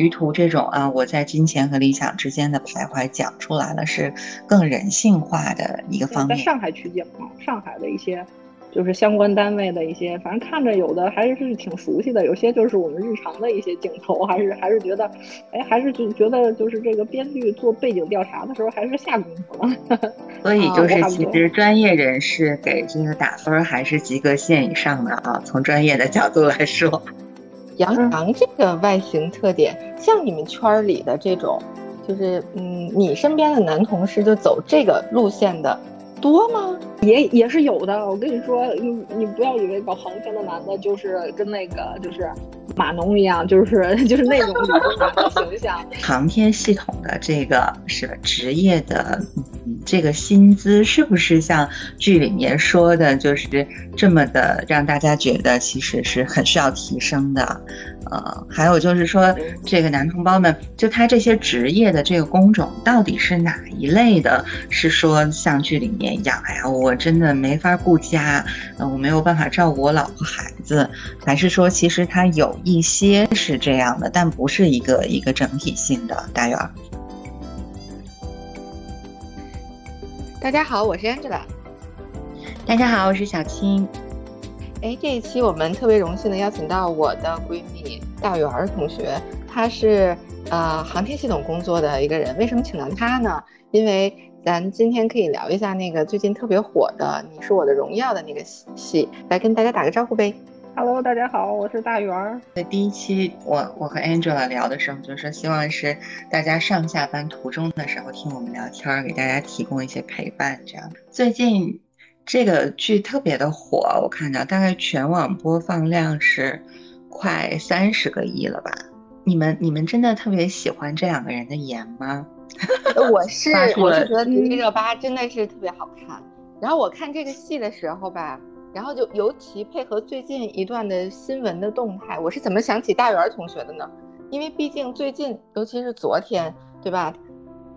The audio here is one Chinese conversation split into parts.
于途这种啊，我在金钱和理想之间的徘徊，讲出来了是更人性化的一个方面。在上海取景嘛，上海的一些。就是相关单位的一些，反正看着有的还是挺熟悉的，有些就是我们日常的一些镜头，还是还是觉得，哎，还是就觉得就是这个编剧做背景调查的时候还是下功夫了。所以就是其实专业人士给这个打分还是及格线以上的啊，从专业的角度来说。杨洋这个外形特点，像你们圈里的这种，就是嗯，你身边的男同事就走这个路线的。多吗？也也是有的。我跟你说，你你不要以为搞航天的男的就是跟那个就是码农一样，就是就是那种 形象。航天系统的这个是职业的这个薪资，是不是像剧里面说的，就是这么的让大家觉得其实是很需要提升的？呃，还有就是说，这个男同胞们，就他这些职业的这个工种到底是哪一类的？是说像剧里面一样，哎呀，我真的没法顾家，呃，我没有办法照顾我老婆孩子，还是说其实他有一些是这样的，但不是一个一个整体性的？大元，大家好，我是 Angela。大家好，我是小青。哎，这一期我们特别荣幸的邀请到我的闺蜜大圆儿同学，她是呃航天系统工作的一个人。为什么请到她呢？因为咱今天可以聊一下那个最近特别火的《你是我的荣耀》的那个戏，来跟大家打个招呼呗。Hello，大家好，我是大圆儿。在第一期我我和 Angela 聊的时候，就说希望是大家上下班途中的时候听我们聊天，给大家提供一些陪伴。这样最近。这个剧特别的火，我看到大概全网播放量是快三十个亿了吧？你们你们真的特别喜欢这两个人的颜吗？我是 我是觉得迪丽热巴真的是特别好看。然后我看这个戏的时候吧，然后就尤其配合最近一段的新闻的动态，我是怎么想起大圆同学的呢？因为毕竟最近，尤其是昨天，对吧？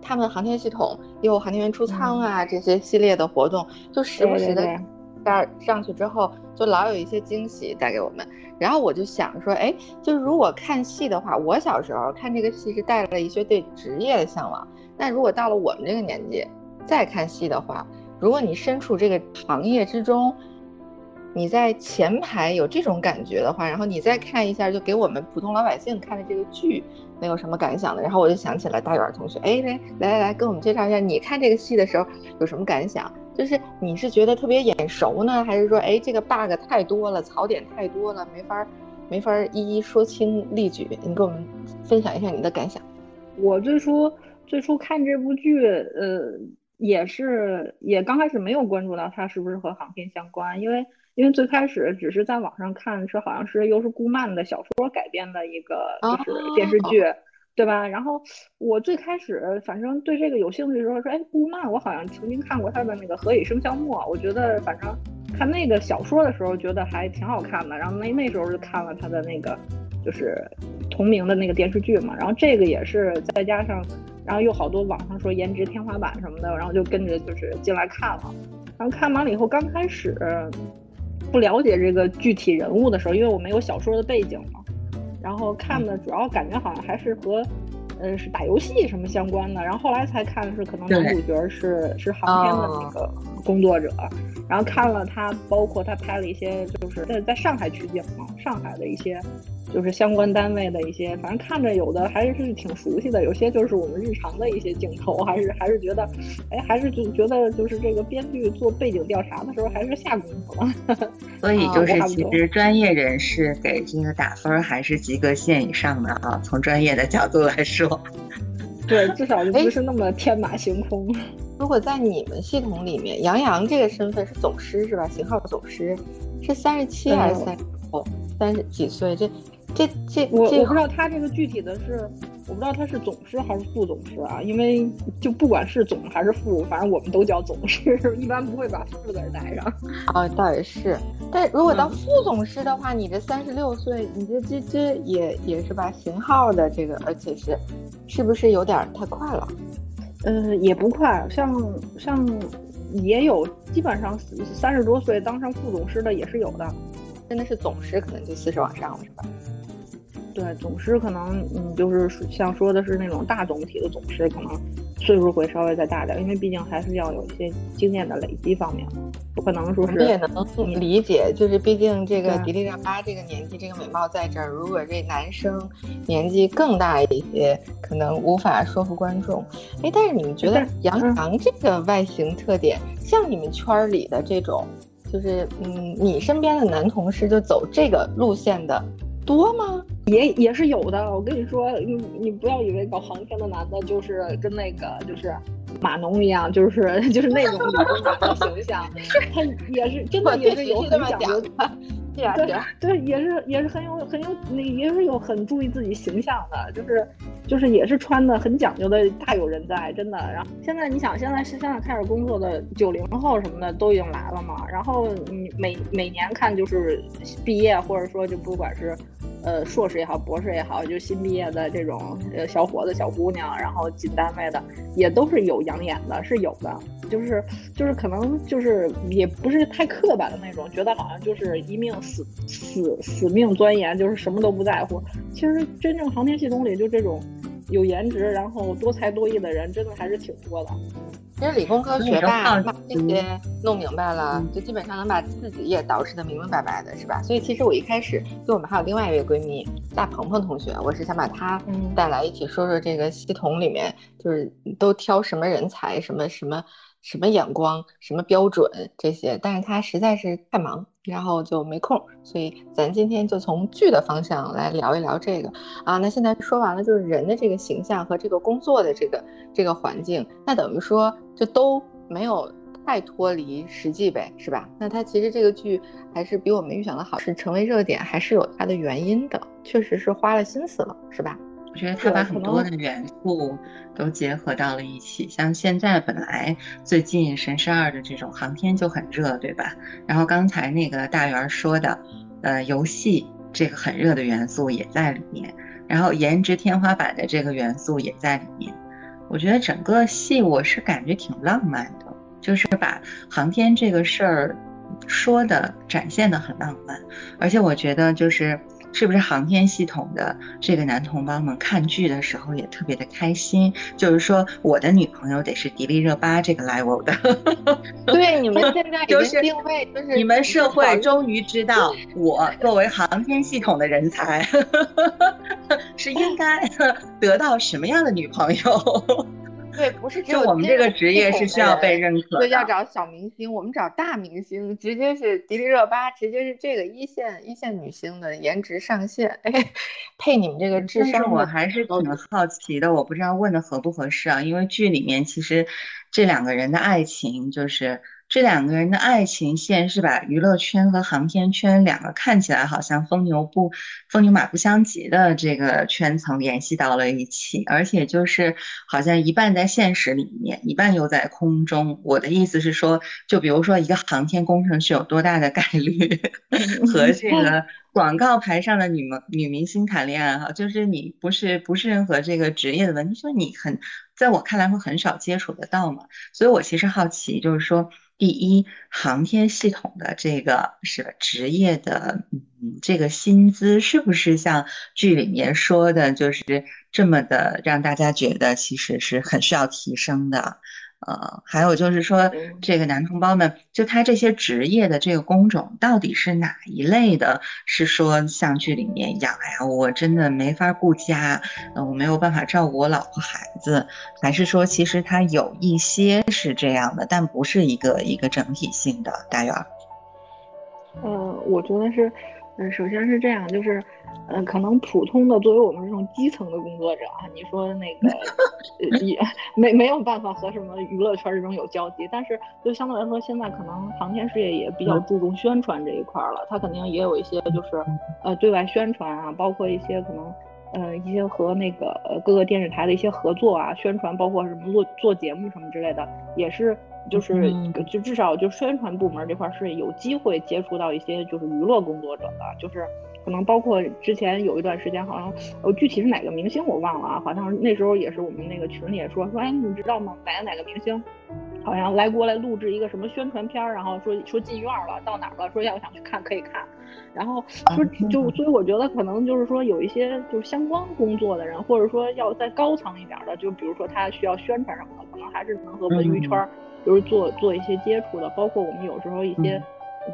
他们航天系统有航天员出舱啊，这些系列的活动，就时不时的上上去之后，就老有一些惊喜带给我们。然后我就想说，哎，就是如果看戏的话，我小时候看这个戏是带来了一些对职业的向往。那如果到了我们这个年纪再看戏的话，如果你身处这个行业之中，你在前排有这种感觉的话，然后你再看一下，就给我们普通老百姓看的这个剧。没有什么感想的，然后我就想起了大远同学，哎，来来来来，跟我们介绍一下，你看这个戏的时候有什么感想？就是你是觉得特别眼熟呢，还是说，哎，这个 bug 太多了，槽点太多了，没法没法一一说清例举？你给我们分享一下你的感想。我最初最初看这部剧，呃，也是也刚开始没有关注到它是不是和航天相关，因为。因为最开始只是在网上看，是好像是又是顾漫的小说改编的一个就是电视剧，对吧？然后我最开始反正对这个有兴趣的时候说，哎，顾漫我好像曾经看过他的那个《何以笙箫默》，我觉得反正看那个小说的时候觉得还挺好看的。然后那那时候就看了他的那个就是同名的那个电视剧嘛。然后这个也是再加上，然后又好多网上说颜值天花板什么的，然后就跟着就是进来看了。然后看完了以后，刚开始。不了解这个具体人物的时候，因为我没有小说的背景嘛，然后看的主要感觉好像还是和，呃，是打游戏什么相关的，然后后来才看的是可能男主角是是航天的那个工作者，然后看了他，包括他拍了一些就是在在上海取景嘛，上海的一些。就是相关单位的一些，反正看着有的还是挺熟悉的，有些就是我们日常的一些镜头，还是还是觉得，哎，还是就觉得就是这个编剧做背景调查的时候还是下功夫了。所以就是其实专业人士给这个打分还是及格线以上的啊，从专业的角度来说。对，至少就不是那么天马行空。如果在你们系统里面，杨洋这个身份是总师是吧？型号总师是三十七还是三哦三十几岁？这。这这我我不知道他这个具体的是，我不知道他是总师还是副总师啊？因为就不管是总还是副，反正我们都叫总师，一般不会把副字带上。啊，倒也是。但如果当副总师的话，你这三十六岁，你这这这也也是吧？型号的这个，而且是，是不是有点太快了？嗯，也不快，像像也有，基本上三十多岁当上副总师的也是有的。真的是总师，可能就四十往上了，是吧？对，总师可能，嗯，就是像说的是那种大总体的总师，可能岁数会稍微再大点，因为毕竟还是要有一些经验的累积方面，不可能说是。也能理解，就是毕竟这个迪丽热巴这个年纪，这个美貌在这儿，如果这男生年纪更大一些，可能无法说服观众。哎，但是你们觉得杨洋这个外形特点，像你们圈里的这种，就是嗯，你身边的男同事就走这个路线的？多吗？也也是有的。我跟你说，你你不要以为搞航天的男的就是跟那个就是码农一样，就是就是那种的形象。他也是真的也是有很讲究的。对对，也是也是很有很有那也是有很注意自己形象的，就是就是也是穿的很讲究的，大有人在，真的。然后现在你想，现在是现在开始工作的九零后什么的都已经来了嘛。然后你每每年看就是毕业或者说就不管是。呃，硕士也好，博士也好，就新毕业的这种呃小伙子、小姑娘，然后进单位的，也都是有养眼的，是有的，就是就是可能就是也不是太刻板的那种，觉得好像就是一命死死死命钻研，就是什么都不在乎。其实真正航天系统里，就这种有颜值，然后多才多艺的人，真的还是挺多的。其实理工科学霸把这些弄明白了，就基本上能把自己也捯饬的明明白白的，是吧？所以其实我一开始就我们还有另外一位闺蜜大鹏鹏同学，我是想把她带来一起说说这个系统里面就是都挑什么人才，什么什么什么眼光，什么标准这些，但是他实在是太忙。然后就没空，所以咱今天就从剧的方向来聊一聊这个啊。那现在说完了，就是人的这个形象和这个工作的这个这个环境，那等于说就都没有太脱离实际呗，是吧？那它其实这个剧还是比我们预想的好，是成为热点还是有它的原因的，确实是花了心思了，是吧？我觉得他把很多的元素都结合到了一起，像现在本来最近《神十二》的这种航天就很热，对吧？然后刚才那个大圆说的，呃，游戏这个很热的元素也在里面，然后颜值天花板的这个元素也在里面。我觉得整个戏我是感觉挺浪漫的，就是把航天这个事儿说的展现的很浪漫，而且我觉得就是。是不是航天系统的这个男同胞们看剧的时候也特别的开心？就是说，我的女朋友得是迪丽热巴这个 level 的。对，你们现在 就是定位，就是你们社会终于知道，我作为航天系统的人才，是应该 得到什么样的女朋友。对，不是就我们这个职业是需要被认可，所以要找小明星，我们找大明星，直接是迪丽热巴，直接是这个一线一线女星的颜值上限，哎，配你们这个智商，我还是挺好奇的，我不知道问的合不合适啊，因为剧里面其实这两个人的爱情就是。这两个人的爱情线是把娱乐圈和航天圈两个看起来好像风牛不风牛马不相及的这个圈层联系到了一起，而且就是好像一半在现实里面，一半又在空中。我的意思是说，就比如说一个航天工程师有多大的概率 和这个 广告牌上的女明女明星谈恋爱哈，就是你不是不是任何这个职业的问题，说你很在我看来会很少接触得到嘛，所以我其实好奇就是说。第一，航天系统的这个是职业的，嗯，这个薪资是不是像剧里面说的，就是这么的让大家觉得其实是很需要提升的？呃，还有就是说，这个男同胞们，就他这些职业的这个工种，到底是哪一类的？是说像剧里面一样，哎呀，我真的没法顾家，呃，我没有办法照顾我老婆孩子，还是说其实他有一些是这样的，但不是一个一个整体性的？大元？呃，我觉得是，嗯，首先是这样，就是。嗯，可能普通的作为我们这种基层的工作者啊，你说那个也没没有办法和什么娱乐圈这种有交集，但是就相对来说，现在可能航天事业也比较注重宣传这一块了，它肯定也有一些就是呃对外宣传啊，包括一些可能呃一些和那个各个电视台的一些合作啊，宣传，包括什么做做节目什么之类的，也是就是就至少就宣传部门这块是有机会接触到一些就是娱乐工作者的，就是。可能包括之前有一段时间，好像呃具体是哪个明星我忘了啊，好像那时候也是我们那个群里也说说，哎，你知道吗？哪个哪个明星好像来过来录制一个什么宣传片儿，然后说说进院了，到哪儿了，说要想去看可以看，然后说就所以我觉得可能就是说有一些就是相关工作的人，或者说要再高层一点的，就比如说他需要宣传什么的，可能还是能和文娱圈儿就是做做一些接触的，包括我们有时候一些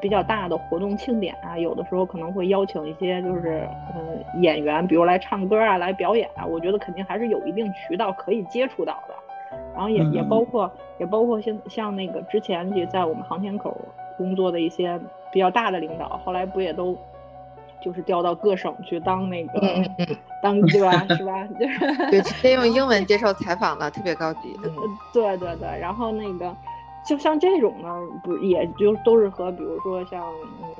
比较大的活动庆典啊，有的时候可能会邀请一些就是嗯演员，比如来唱歌啊，来表演啊，我觉得肯定还是有一定渠道可以接触到的。然后也也包括也包括像像那个之前也在我们航天口工作的一些比较大的领导，后来不也都就是调到各省去当那个当对吧是吧？就是对，直接用英文接受采访了，特别高级。嗯，对对对。然后那个就像这种呢，不也就都是和比如说像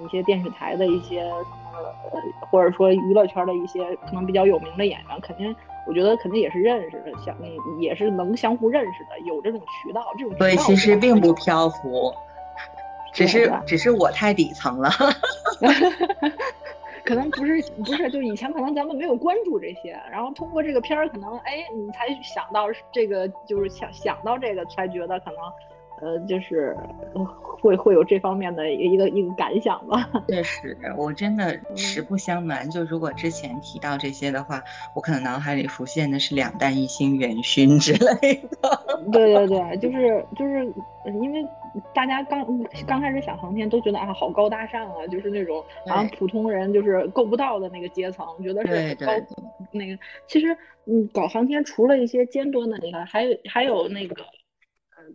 一些电视台的一些呃或者说娱乐圈的一些可能比较有名的演员，肯定。我觉得肯定也是认识的，相嗯也是能相互认识的，有这种渠道，这种对，其实并不漂浮，只是只是我太底层了，可能不是不是，就以前可能咱们没有关注这些，然后通过这个片儿，可能哎你才想到这个，就是想想到这个，才觉得可能。呃，就是会会有这方面的一个一个感想吧。确实，我真的实不相瞒，就如果之前提到这些的话，我可能脑海里浮现的是两弹一星、元勋之类的。对对对，就是就是，因为大家刚刚开始想航天，都觉得啊好高大上啊，就是那种好像普通人就是够不到的那个阶层，觉得是高那个。其实，嗯，搞航天除了一些尖端的那个，还有还有那个。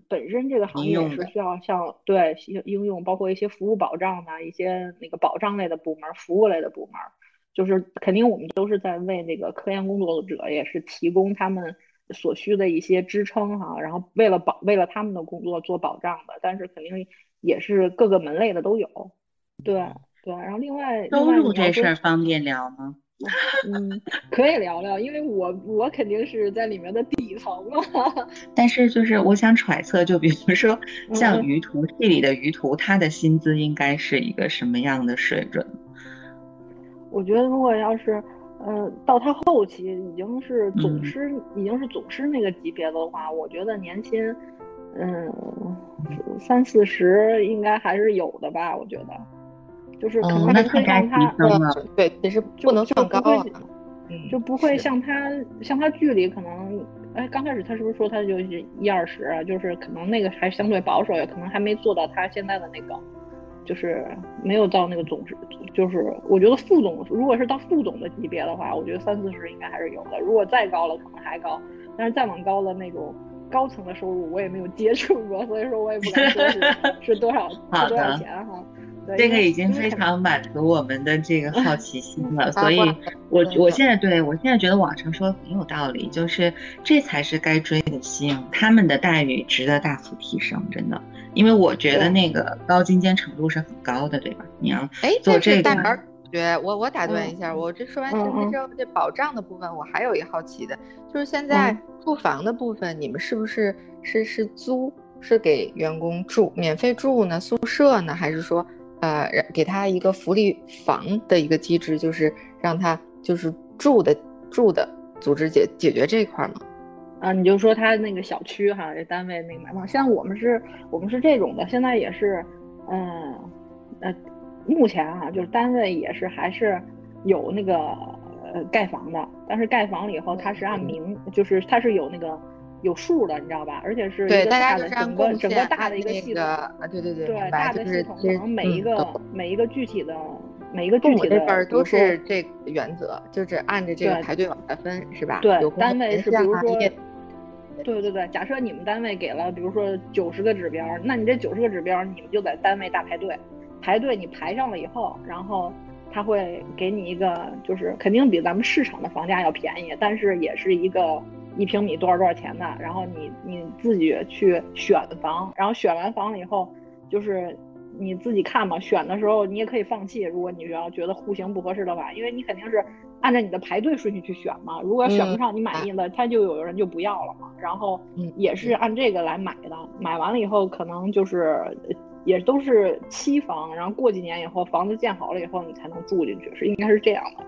本身这个行业也是需要像对应用，包括一些服务保障的一些那个保障类的部门、服务类的部门，就是肯定我们都是在为那个科研工作者也是提供他们所需的一些支撑哈，然后为了保为了他们的工作做保障的，但是肯定也是各个门类的都有，对对，然后另外收入这事儿方便聊吗？嗯，可以聊聊，因为我我肯定是在里面的底层嘛。但是就是我想揣测，就比如说像于途戏里的于途，他的薪资应该是一个什么样的水准？我觉得如果要是，呃，到他后期已经是总师，已经是总师那个级别的话，我觉得年薪，嗯，三四十应该还是有的吧？我觉得。就是可能会让他，对，其实不能算高啊，就不会像他像他距离可能，哎，刚开始他是不是说他就是一二十啊？就是可能那个还相对保守，也可能还没做到他现在的那个，就是没有到那个总职，就是我觉得副总，如果是到副总的级别的话，我觉得三四十应该还是有的。如果再高了，可能还高，但是再往高的那种高层的收入，我也没有接触过，所以说我也不敢说是是多少是多少钱哈。这个已经非常满足我们的这个好奇心了，所以，我我现在对我现在觉得网上说的很有道理，就是这才是该追的星，他们的待遇值得大幅提升，真的，因为我觉得那个高精尖程度是很高的，对吧？你要哎，做这个，大儿觉我我打断一下，我这说完薪资之后，这保障的部分我还有一好奇的，就是现在住房的部分，你们是不是是是租，是给员工住免费住呢？宿舍呢？还是说？呃，给他一个福利房的一个机制，就是让他就是住的住的组织解解决这一块嘛。啊，你就说他那个小区哈，这单位那个买房，现在我们是我们是这种的，现在也是，嗯呃，目前哈，就是单位也是还是有那个呃盖房的，但是盖房了以后，他是按名，就是他是有那个。有数的，你知道吧？而且是对大家的整个整个大的一个系统啊，对对对，对大的系统，可能每一个每一个具体的每一个具体的份都是这个原则，就是按着这个排队往下分，是吧？对，单位是比如说，对对对，假设你们单位给了，比如说九十个指标，那你这九十个指标，你们就在单位大排队，排队你排上了以后，然后他会给你一个，就是肯定比咱们市场的房价要便宜，但是也是一个。一平米多少多少钱的，然后你你自己去选房，然后选完房了以后，就是你自己看嘛。选的时候你也可以放弃，如果你要觉得户型不合适的话，因为你肯定是按照你的排队顺序去选嘛。如果选不上你满意的，他就有人就不要了嘛。然后也是按这个来买的，买完了以后可能就是也都是期房，然后过几年以后房子建好了以后你才能住进去，是应该是这样的。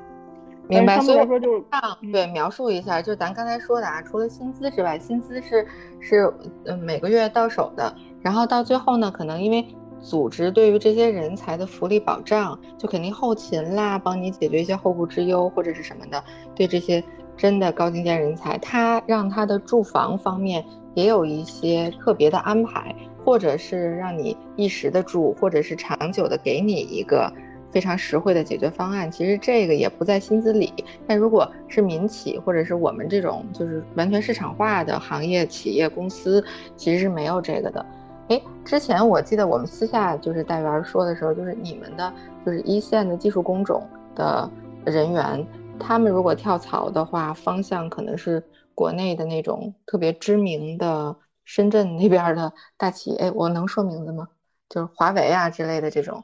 明白。所以说就是对描述一下，就咱刚才说的啊，除了薪资之外，薪资是是嗯每个月到手的，然后到最后呢，可能因为组织对于这些人才的福利保障，就肯定后勤啦，帮你解决一些后顾之忧或者是什么的，对这些真的高精尖人才，他让他的住房方面也有一些特别的安排，或者是让你一时的住，或者是长久的给你一个。非常实惠的解决方案，其实这个也不在薪资里。但如果是民企或者是我们这种就是完全市场化的行业、企业、公司，其实是没有这个的。哎，之前我记得我们私下就是带员说的时候，就是你们的就是一线的技术工种的人员，他们如果跳槽的话，方向可能是国内的那种特别知名的深圳那边的大企业。哎，我能说名字吗？就是华为啊之类的这种。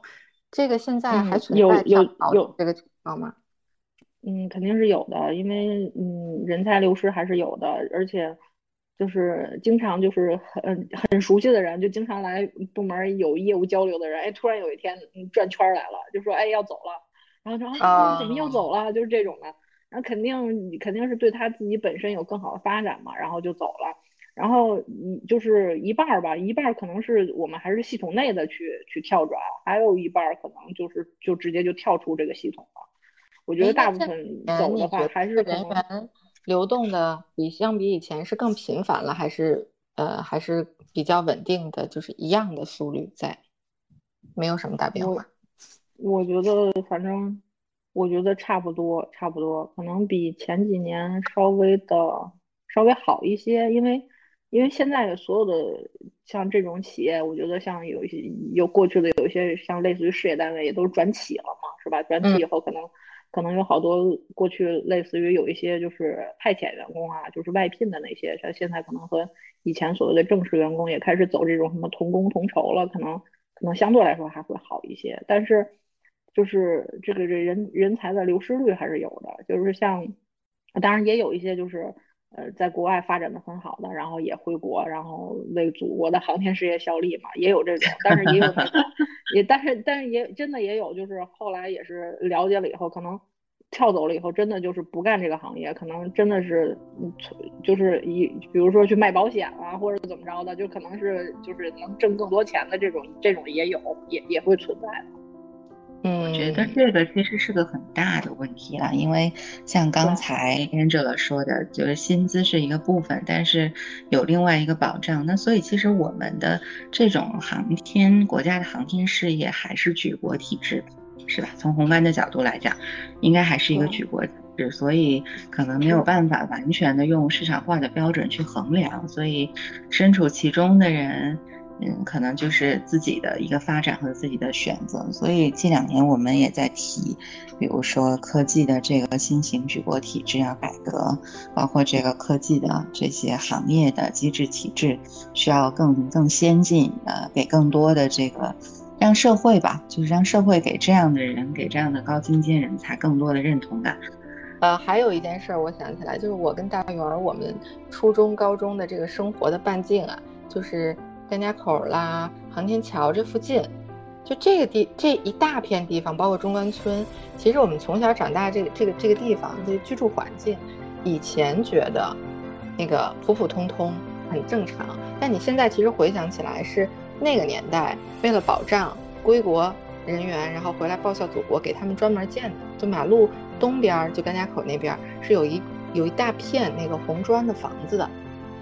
这个现在还存在有有有这个情况吗？嗯，肯定是有的，因为嗯，人才流失还是有的，而且就是经常就是很很熟悉的人，就经常来部门有业务交流的人，哎，突然有一天转圈来了，就说哎要走了，然后说啊怎么又走了，就是这种的，然后肯定肯定是对他自己本身有更好的发展嘛，然后就走了。然后嗯，就是一半儿吧，一半儿可能是我们还是系统内的去去跳转，还有一半儿可能就是就直接就跳出这个系统了。我觉得大部分走的话还是人员流动的比相比以前是更频繁了，还是呃还是比较稳定的，就是一样的速率在，没有什么大变化。我觉得反正我觉得差不多差不多，可能比前几年稍微的稍微好一些，因为。因为现在的所有的像这种企业，我觉得像有一些有过去的有一些像类似于事业单位也都转企了嘛，是吧？转企以后可能可能有好多过去类似于有一些就是派遣员工啊，就是外聘的那些，像现在可能和以前所谓的正式员工也开始走这种什么同工同酬了，可能可能相对来说还会好一些。但是就是这个这人人才的流失率还是有的，就是像当然也有一些就是。呃，在国外发展的很好的，然后也回国，然后为祖国的航天事业效力嘛，也有这种，但是也有那种，也但是但是也真的也有，就是后来也是了解了以后，可能跳走了以后，真的就是不干这个行业，可能真的是，就是一比如说去卖保险啊，或者怎么着的，就可能是就是能挣更多钱的这种，这种也有，也也会存在的。嗯，我觉得这个其实是个很大的问题了，因为像刚才 Angela 说的，就是薪资是一个部分，但是有另外一个保障。那所以其实我们的这种航天国家的航天事业还是举国体制，是吧？从宏观的角度来讲，应该还是一个举国体制，所以可能没有办法完全的用市场化的标准去衡量。所以身处其中的人。嗯，可能就是自己的一个发展和自己的选择，所以近两年我们也在提，比如说科技的这个新型举国体制要改革，包括这个科技的这些行业的机制体制需要更更先进，呃，给更多的这个让社会吧，就是让社会给这样的人，给这样的高精尖人才更多的认同感。呃，还有一件事我想起来，就是我跟大圆我们初中高中的这个生活的半径啊，就是。甘家口啦，航天桥这附近，就这个地这一大片地方，包括中关村，其实我们从小长大这个这个这个地方这居住环境，以前觉得那个普普通通很正常，但你现在其实回想起来，是那个年代为了保障归国人员，然后回来报效祖国，给他们专门建的。就马路东边，就甘家口那边是有一有一大片那个红砖的房子的，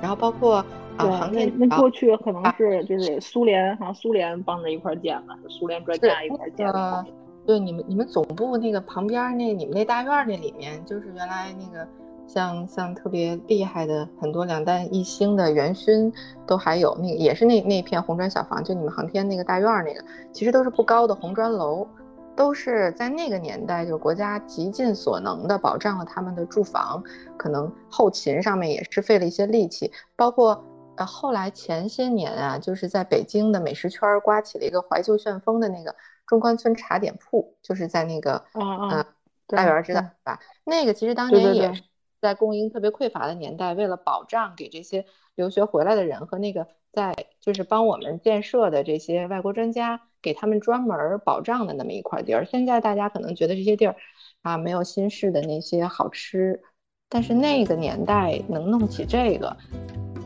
然后包括。啊，航天那过去可能是就是苏联，好像苏联帮着一块建的，苏联专家一块建的。对，你们你们总部那个旁边那你们那大院那里面，就是原来那个像像特别厉害的很多两弹一星的元勋都还有那个也是那那片红砖小房，就你们航天那个大院那个，其实都是不高的红砖楼，都是在那个年代就国家极尽所能的保障了他们的住房，可能后勤上面也是费了一些力气，包括。呃，后来前些年啊，就是在北京的美食圈刮起了一个怀旧旋风的那个中关村茶点铺，就是在那个嗯，大圆知道吧？那个其实当年也是在供应特别匮乏的年代，为了保障给这些留学回来的人和那个在就是帮我们建设的这些外国专家，给他们专门保障的那么一块地儿。现在大家可能觉得这些地儿啊，没有新式的那些好吃。但是那个年代能弄起这个，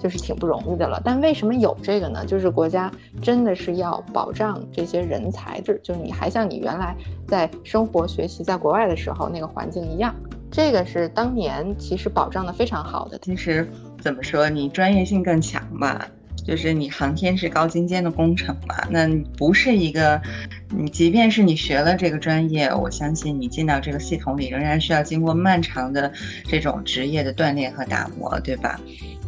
就是挺不容易的了。但为什么有这个呢？就是国家真的是要保障这些人才，就就是你还像你原来在生活学习在国外的时候那个环境一样，这个是当年其实保障的非常好的。其实怎么说，你专业性更强吧。就是你航天是高精尖的工程嘛，那不是一个，你即便是你学了这个专业，我相信你进到这个系统里，仍然需要经过漫长的这种职业的锻炼和打磨，对吧？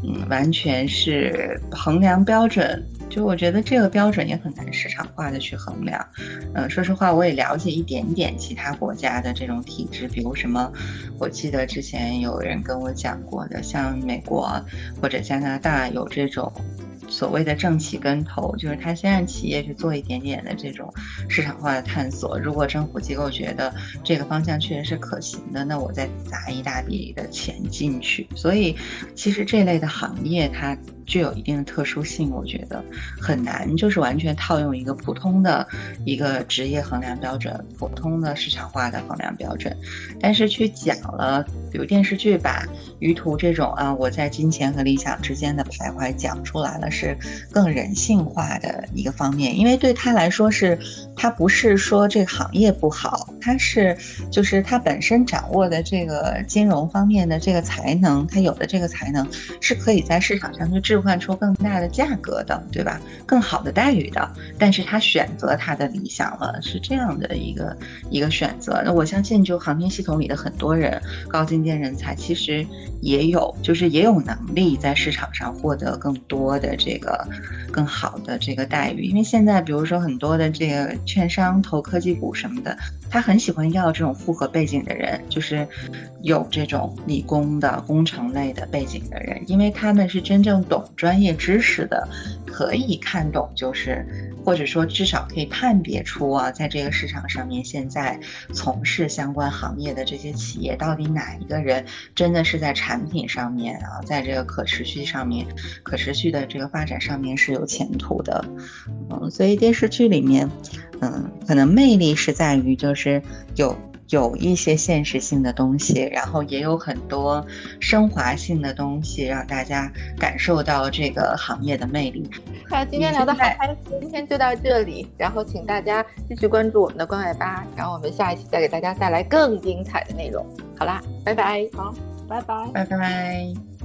嗯，完全是衡量标准，就我觉得这个标准也很难市场化的去衡量。嗯，说实话，我也了解一点点其他国家的这种体制，比如什么，我记得之前有人跟我讲过的，像美国或者加拿大有这种。所谓的政企跟投，就是他先让企业去做一点点的这种市场化的探索。如果政府机构觉得这个方向确实是可行的，那我再砸一大笔的钱进去。所以，其实这类的行业它。具有一定的特殊性，我觉得很难，就是完全套用一个普通的一个职业衡量标准，普通的市场化的衡量标准。但是去讲了，比如电视剧把于途这种啊，我在金钱和理想之间的徘徊讲出来了，是更人性化的一个方面。因为对他来说，是他不是说这个行业不好，他是就是他本身掌握的这个金融方面的这个才能，他有的这个才能是可以在市场上去制。换出更大的价格的，对吧？更好的待遇的，但是他选择他的理想了，是这样的一个一个选择。那我相信，就航天系统里的很多人，高精尖人才，其实也有，就是也有能力在市场上获得更多的这个更好的这个待遇。因为现在，比如说很多的这个券商投科技股什么的，他很喜欢要这种复合背景的人，就是有这种理工的工程类的背景的人，因为他们是真正懂。专业知识的可以看懂，就是或者说至少可以判别出啊，在这个市场上面，现在从事相关行业的这些企业，到底哪一个人真的是在产品上面啊，在这个可持续上面、可持续的这个发展上面是有前途的。嗯，所以电视剧里面，嗯，可能魅力是在于就是有。有一些现实性的东西，然后也有很多升华性的东西，让大家感受到这个行业的魅力。好，今天聊得好开心，今天就到这里，然后请大家继续关注我们的关外吧，然后我们下一期再给大家带来更精彩的内容。好啦，拜拜，好，拜拜，拜拜。